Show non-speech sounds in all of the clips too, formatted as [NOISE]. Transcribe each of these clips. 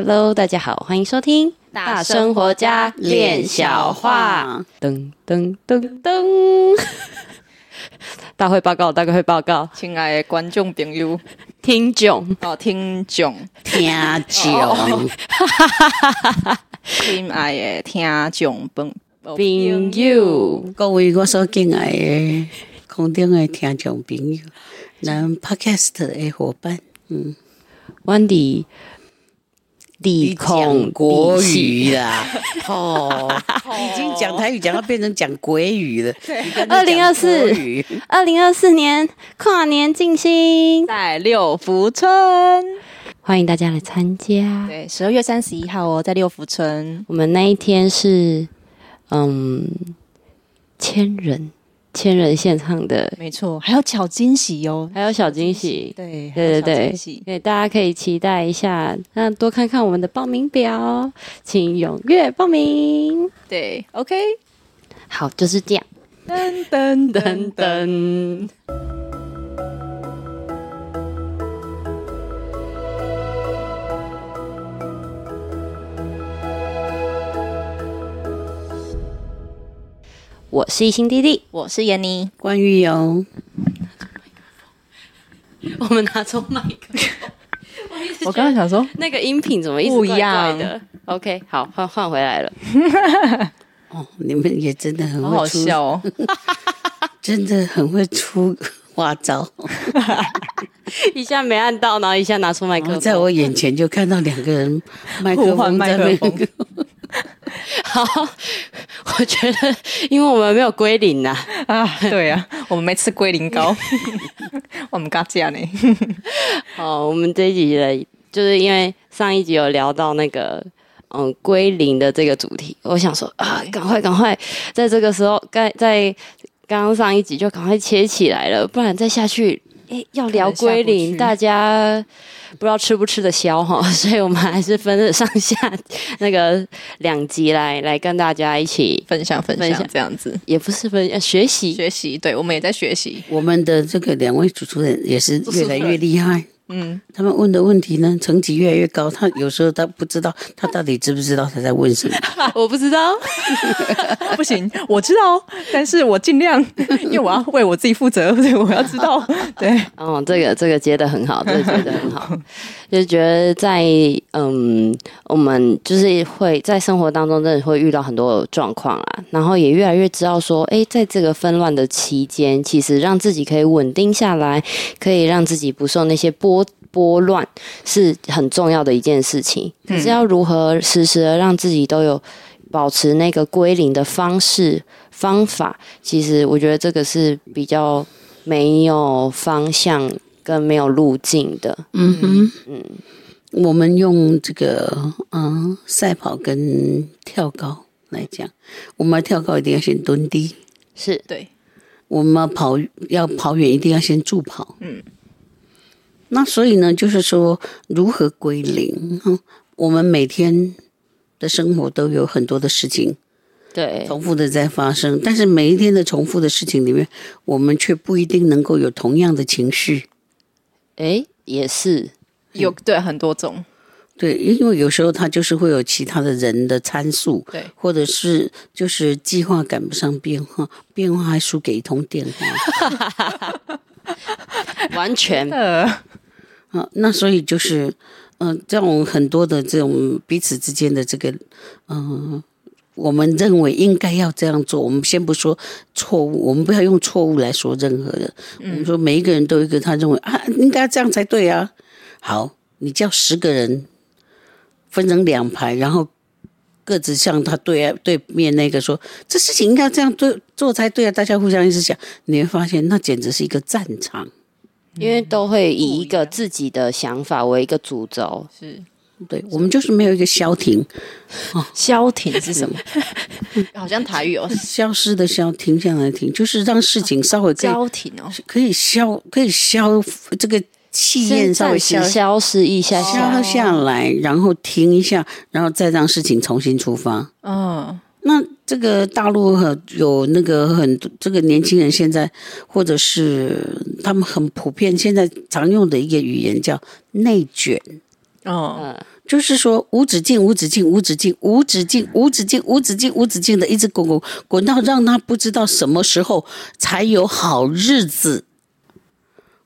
Hello，大家好，欢迎收听大生活家练小话。噔噔噔噔，[LAUGHS] 大会报告，大会报告，亲爱的观众朋友，听众。哦，听众，听众，[LAUGHS] 亲爱的听众朋朋友，各位我所敬爱的空中的听众朋友，咱 Podcast 的伙伴，嗯，Wendy。你讲国语啦，[LAUGHS] 哦，已经讲台语讲到变成讲鬼语了。二零二四，二零二四年跨年进行。在六福村，欢迎大家来参加。对，十二月三十一号哦，在六福村，我们那一天是嗯千人。千人现场的，没错，还有小惊喜哟，还有小惊喜，对对对对，对，大家可以期待一下，那多看看我们的报名表，请踊跃报名。对，OK，好，就是这样，噔噔噔。噔。我是一心弟弟，我是闫妮，关于有，[LAUGHS] 我们拿出麦克风。[LAUGHS] 我刚刚想说，那个音频怎么一直怪怪的？不一样？OK，好，换换回来了。[LAUGHS] 哦，你们也真的很会好，好笑哦，真的很会出花招。一下没按到，然后一下拿出麦克风，在我眼前就看到两个人麦克风在那边。好，我觉得，因为我们没有龟苓呐，啊，对啊，[LAUGHS] 我们没吃龟苓膏，[LAUGHS] 我们刚这样呢。哦，我们这一集的，就是因为上一集有聊到那个，嗯，归零的这个主题，我想说啊，赶快赶快，在这个时候，该在刚刚上一集就赶快切起来了，不然再下去。哎，要聊归零，大家不知道吃不吃得消哈，[LAUGHS] 所以我们还是分了上下那个两集来来跟大家一起分享分享这样子，也不是分享学习。学习，对，我们也在学习，我们的这个两位主持人也是越来越厉害。嗯，他们问的问题呢，层级越来越高。他有时候他不知道，他到底知不知道他在问什么？[LAUGHS] 我不知道，[LAUGHS] 不行，我知道，但是我尽量，因为我要为我自己负责，所以我要知道。对，哦，这个这个接得很好，这个接得很好，[LAUGHS] 就觉得在嗯，我们就是会在生活当中真的会遇到很多状况啊，然后也越来越知道说，哎，在这个纷乱的期间，其实让自己可以稳定下来，可以让自己不受那些波。拨乱是很重要的一件事情，可是要如何时时的让自己都有保持那个归零的方式方法，其实我觉得这个是比较没有方向跟没有路径的。嗯哼，嗯，我们用这个嗯赛跑跟跳高来讲，我们要跳高一定要先蹲低，是对；我们要跑要跑远一定要先助跑，嗯。那所以呢，就是说如何归零？哈，我们每天的生活都有很多的事情，对，重复的在发生。但是每一天的重复的事情里面，我们却不一定能够有同样的情绪。哎，也是有对很多种，对，因为有时候他就是会有其他的人的参数，对，或者是就是计划赶不上变化，变化还输给一通电话 [LAUGHS] [LAUGHS] 完全。啊，那所以就是，嗯、呃，这种很多的这种彼此之间的这个，嗯、呃，我们认为应该要这样做。我们先不说错误，我们不要用错误来说任何的。我们说每一个人都有一个他认为啊，应该这样才对啊。好，你叫十个人分成两排，然后各自向他对啊对面那个说，这事情应该这样对做才对啊。大家互相一直讲，你会发现那简直是一个战场。因为都会以一个自己的想法为一个主轴，是对，我们就是没有一个消停。哦，消停是什么？[LAUGHS] 好像台语哦，消失的消，停下来停，就是让事情稍微消停哦，可以消，可以消这个气焰稍微消消失一下，消下来，然后停一下，然后再让事情重新出发。嗯。那这个大陆有那个很多这个年轻人现在，或者是他们很普遍现在常用的一个语言叫内卷。哦，就是说无止境、无止境、无止境、无止境、无止境、无止境、无止境的一直滚滚滚到让他不知道什么时候才有好日子，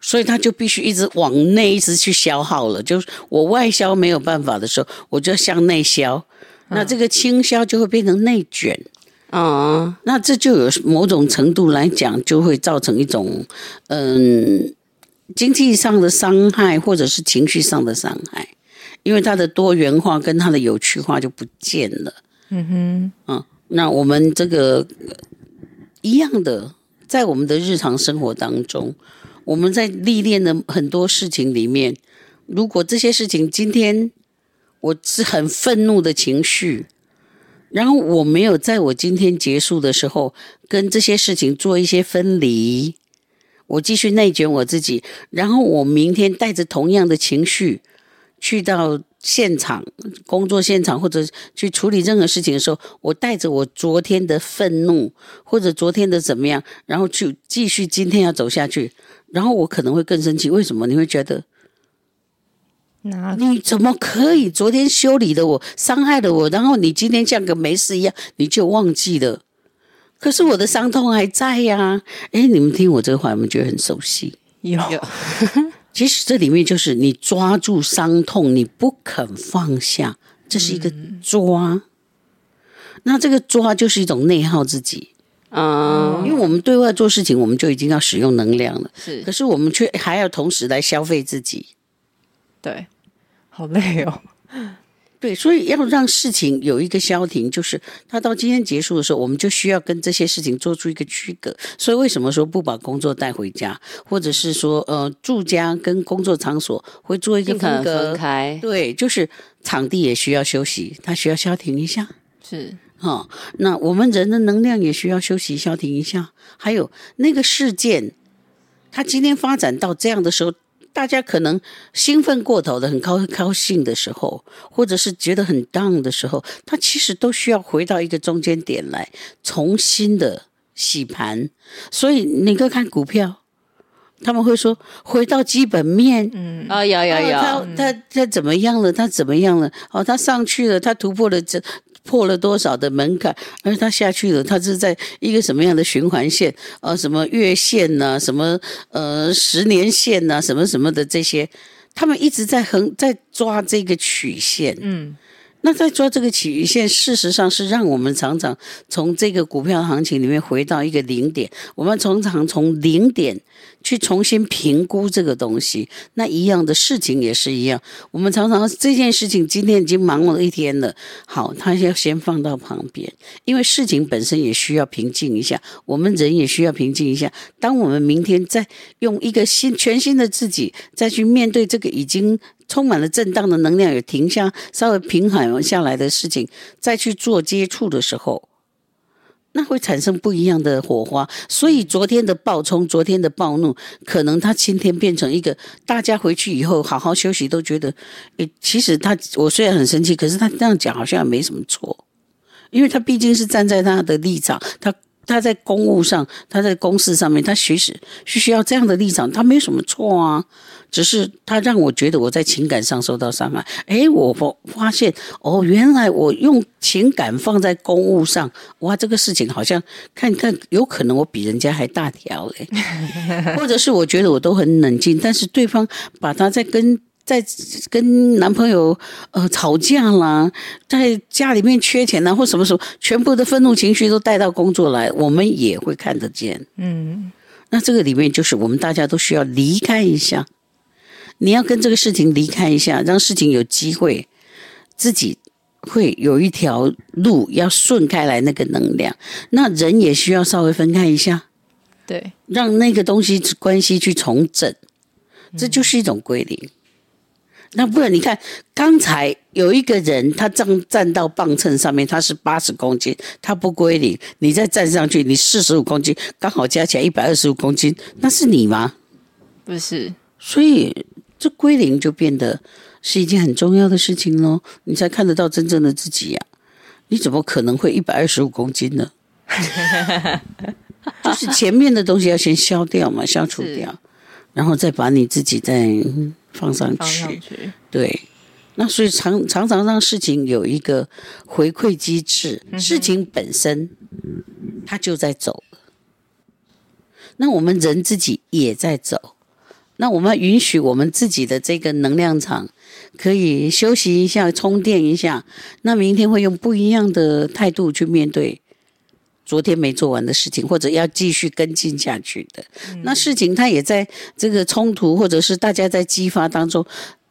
所以他就必须一直往内一直去消耗了。就是我外销没有办法的时候，我就要向内销，那这个倾销就会变成内卷。啊，那这就有某种程度来讲，就会造成一种嗯经济上的伤害，或者是情绪上的伤害，因为它的多元化跟它的有趣化就不见了。嗯哼，嗯，那我们这个一样的，在我们的日常生活当中，我们在历练的很多事情里面，如果这些事情今天我是很愤怒的情绪。然后我没有在我今天结束的时候跟这些事情做一些分离，我继续内卷我自己。然后我明天带着同样的情绪去到现场工作现场，或者去处理任何事情的时候，我带着我昨天的愤怒或者昨天的怎么样，然后去继续今天要走下去。然后我可能会更生气，为什么？你会觉得？那你怎么可以昨天修理了我，伤害了我，然后你今天像个没事一样，你就忘记了？可是我的伤痛还在呀、啊！哎，你们听我这个话，有没有觉得很熟悉？有，[LAUGHS] 其实这里面就是你抓住伤痛，你不肯放下，这是一个抓。嗯、那这个抓就是一种内耗自己啊，嗯、因为我们对外做事情，我们就已经要使用能量了，是，可是我们却还要同时来消费自己。对，好累哦。对，所以要让事情有一个消停，就是他到今天结束的时候，我们就需要跟这些事情做出一个区隔。所以为什么说不把工作带回家，或者是说呃住家跟工作场所会做一个分隔分开？对，就是场地也需要休息，他需要消停一下。是，哦，那我们人的能量也需要休息消停一下。还有那个事件，它今天发展到这样的时候。大家可能兴奋过头的，很高高兴的时候，或者是觉得很 down 的时候，他其实都需要回到一个中间点来，重新的洗盘。所以你可以看股票，他们会说回到基本面，嗯啊，有有有，他他他怎么样了？他怎么样了？哦，他上去了，他突破了这。破了多少的门槛，而他下去了，他是在一个什么样的循环线？呃，什么月线呐、啊，什么呃十年线呐、啊，什么什么的这些，他们一直在横在抓这个曲线。嗯。那在抓这个曲线，事实上是让我们常常从这个股票行情里面回到一个零点，我们常常从零点去重新评估这个东西。那一样的事情也是一样，我们常常这件事情今天已经忙了一天了，好，它要先放到旁边，因为事情本身也需要平静一下，我们人也需要平静一下。当我们明天再用一个新全新的自己再去面对这个已经。充满了震荡的能量，有停下稍微平缓下来的事情，再去做接触的时候，那会产生不一样的火花。所以昨天的暴冲，昨天的暴怒，可能他今天变成一个大家回去以后好好休息，都觉得，诶，其实他我虽然很生气，可是他这样讲好像也没什么错，因为他毕竟是站在他的立场，他他在公务上，他在公事上面，他其实是需要这样的立场，他没有什么错啊。只是他让我觉得我在情感上受到伤害。哎，我发发现哦，原来我用情感放在公务上，哇，这个事情好像看看有可能我比人家还大条嘞。[LAUGHS] 或者是我觉得我都很冷静，但是对方把他在跟在跟男朋友呃吵架啦，在家里面缺钱啦，或什么什么，全部的愤怒情绪都带到工作来，我们也会看得见。嗯，那这个里面就是我们大家都需要离开一下。你要跟这个事情离开一下，让事情有机会，自己会有一条路要顺开来，那个能量，那人也需要稍微分开一下，对，让那个东西关系去重整，这就是一种归零。嗯、那不然你看，刚才有一个人他站站到磅秤上面，他是八十公斤，他不归零，你再站上去，你四十五公斤，刚好加起来一百二十五公斤，那是你吗？不是，所以。这归零就变得是一件很重要的事情喽，你才看得到真正的自己呀、啊！你怎么可能会一百二十五公斤呢？[LAUGHS] 就是前面的东西要先消掉嘛，消除掉，然后再把你自己再放上去。放上去。对，那所以常常常让事情有一个回馈机制，事情本身它就在走。那我们人自己也在走，那我们要允许我们自己的这个能量场可以休息一下，充电一下。那明天会用不一样的态度去面对昨天没做完的事情，或者要继续跟进下去的。那事情它也在这个冲突，或者是大家在激发当中。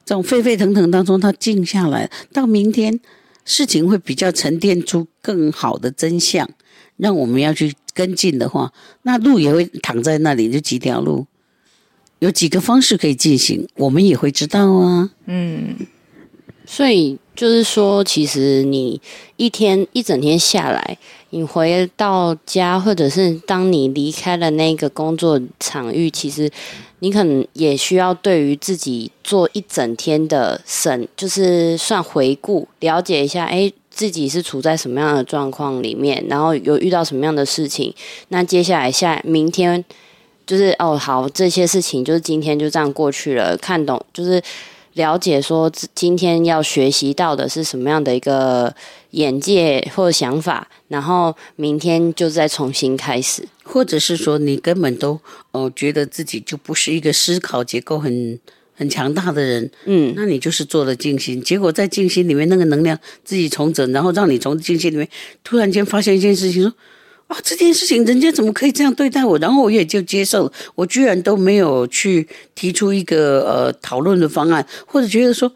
这种沸沸腾腾当中，它静下来，到明天事情会比较沉淀出更好的真相，让我们要去跟进的话，那路也会躺在那里，就几条路，有几个方式可以进行，我们也会知道啊。嗯，所以就是说，其实你一天一整天下来，你回到家，或者是当你离开了那个工作场域，其实。你可能也需要对于自己做一整天的审，就是算回顾，了解一下，诶，自己是处在什么样的状况里面，然后有遇到什么样的事情，那接下来下明天就是哦，好，这些事情就是今天就这样过去了，看懂就是。了解说今天要学习到的是什么样的一个眼界或想法，然后明天就再重新开始，或者是说你根本都哦觉得自己就不是一个思考结构很很强大的人，嗯，那你就是做了静心，结果在静心里面那个能量自己重整，然后让你从静心里面突然间发现一件事情说。啊，这件事情人家怎么可以这样对待我？然后我也就接受了，我居然都没有去提出一个呃讨论的方案，或者觉得说，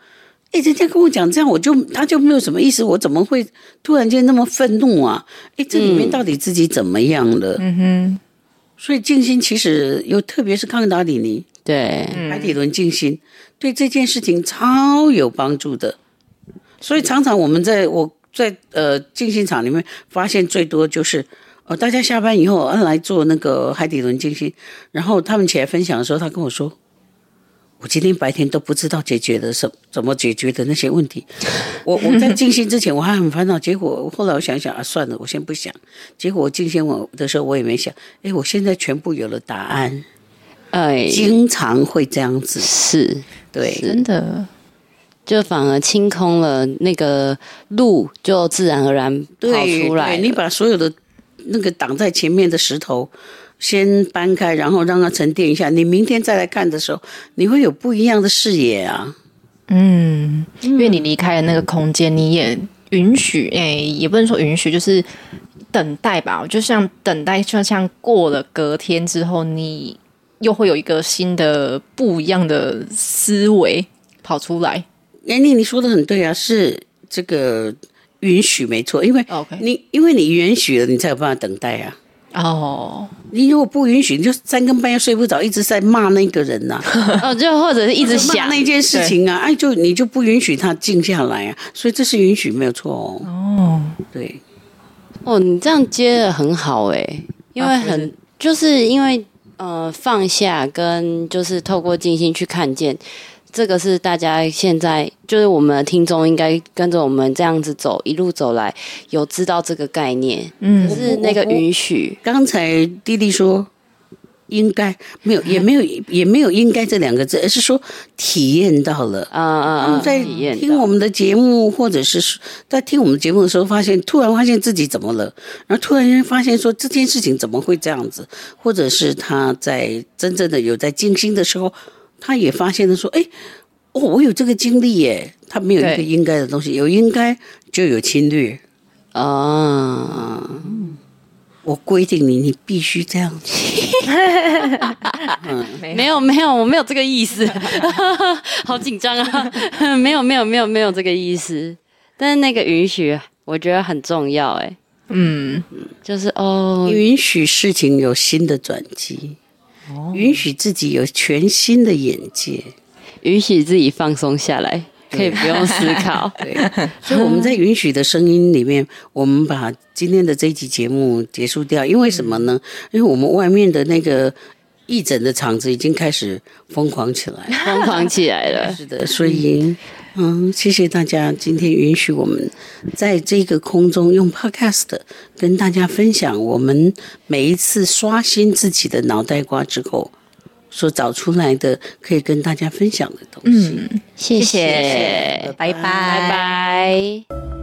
哎，人家跟我讲这样，我就他就没有什么意思，我怎么会突然间那么愤怒啊？哎，这里面到底自己怎么样了？嗯哼。所以静心其实又，特别是康达里尼，对，海底轮静心，对这件事情超有帮助的。所以常常我们在我在呃静心场里面发现最多就是。哦，大家下班以后嗯来做那个海底轮静心，然后他们起来分享的时候，他跟我说：“我今天白天都不知道解决的什怎么解决的那些问题。[LAUGHS] 我我在静心之前我还很烦恼，结果后来我想想啊，算了，我先不想。结果我静心我的时候我也没想，哎，我现在全部有了答案。哎，经常会这样子，是对，真的，就反而清空了那个路，就自然而然跑出来。你把所有的。那个挡在前面的石头，先搬开，然后让它沉淀一下。你明天再来看的时候，你会有不一样的视野啊。嗯，因为你离开了那个空间，你也允许，哎，也不能说允许，就是等待吧。就像等待，就像过了隔天之后，你又会有一个新的、不一样的思维跑出来。哎，你你说的很对啊，是这个。允许没错，因为你 Okay. 因为你允许了，你才有办法等待啊。哦，你如果不允许，你就三更半夜睡不着，一直在骂那个人呐、啊。[LAUGHS] 哦，就或者是一直想那件事情啊，哎，就你就不允许他静下来啊。所以这是允许没有错哦。哦，对。哦，你这样接的很好哎、欸，因为很、啊、就是因为呃放下跟就是透过静心去看见。这个是大家现在就是我们的听众应该跟着我们这样子走，一路走来有知道这个概念，嗯，可是那个允许。刚才弟弟说应该没有，也没有，也没有应该这两个字，而是说体验到了啊啊啊！在听我们的节目，或者是在听我们节目的时候，发现突然发现自己怎么了，然后突然间发现说这件事情怎么会这样子，或者是他在真正的有在静心的时候。他也发现了，说：“哎，哦，我有这个经历耶。他没有一个应该的东西，有应该就有侵略啊。嗯、我规定你，你必须这样子。[LAUGHS] 嗯、没有，没有，我没有这个意思。[LAUGHS] 好紧张啊！[LAUGHS] 没有，没有，没有，没有这个意思。但是那个允许，我觉得很重要。哎，嗯，就是哦，允许事情有新的转机。”允许自己有全新的眼界，允许自己放松下来，可以不用思考。[LAUGHS] 对，所以我们在允许的声音里面，我们把今天的这一集节目结束掉。因为什么呢？因为我们外面的那个义诊的场子已经开始疯狂起来，[LAUGHS] 疯狂起来了。[LAUGHS] 是的，所以。嗯，谢谢大家今天允许我们在这个空中用 Podcast 跟大家分享我们每一次刷新自己的脑袋瓜之后所找出来的可以跟大家分享的东西。嗯，谢谢，谢谢拜拜拜拜。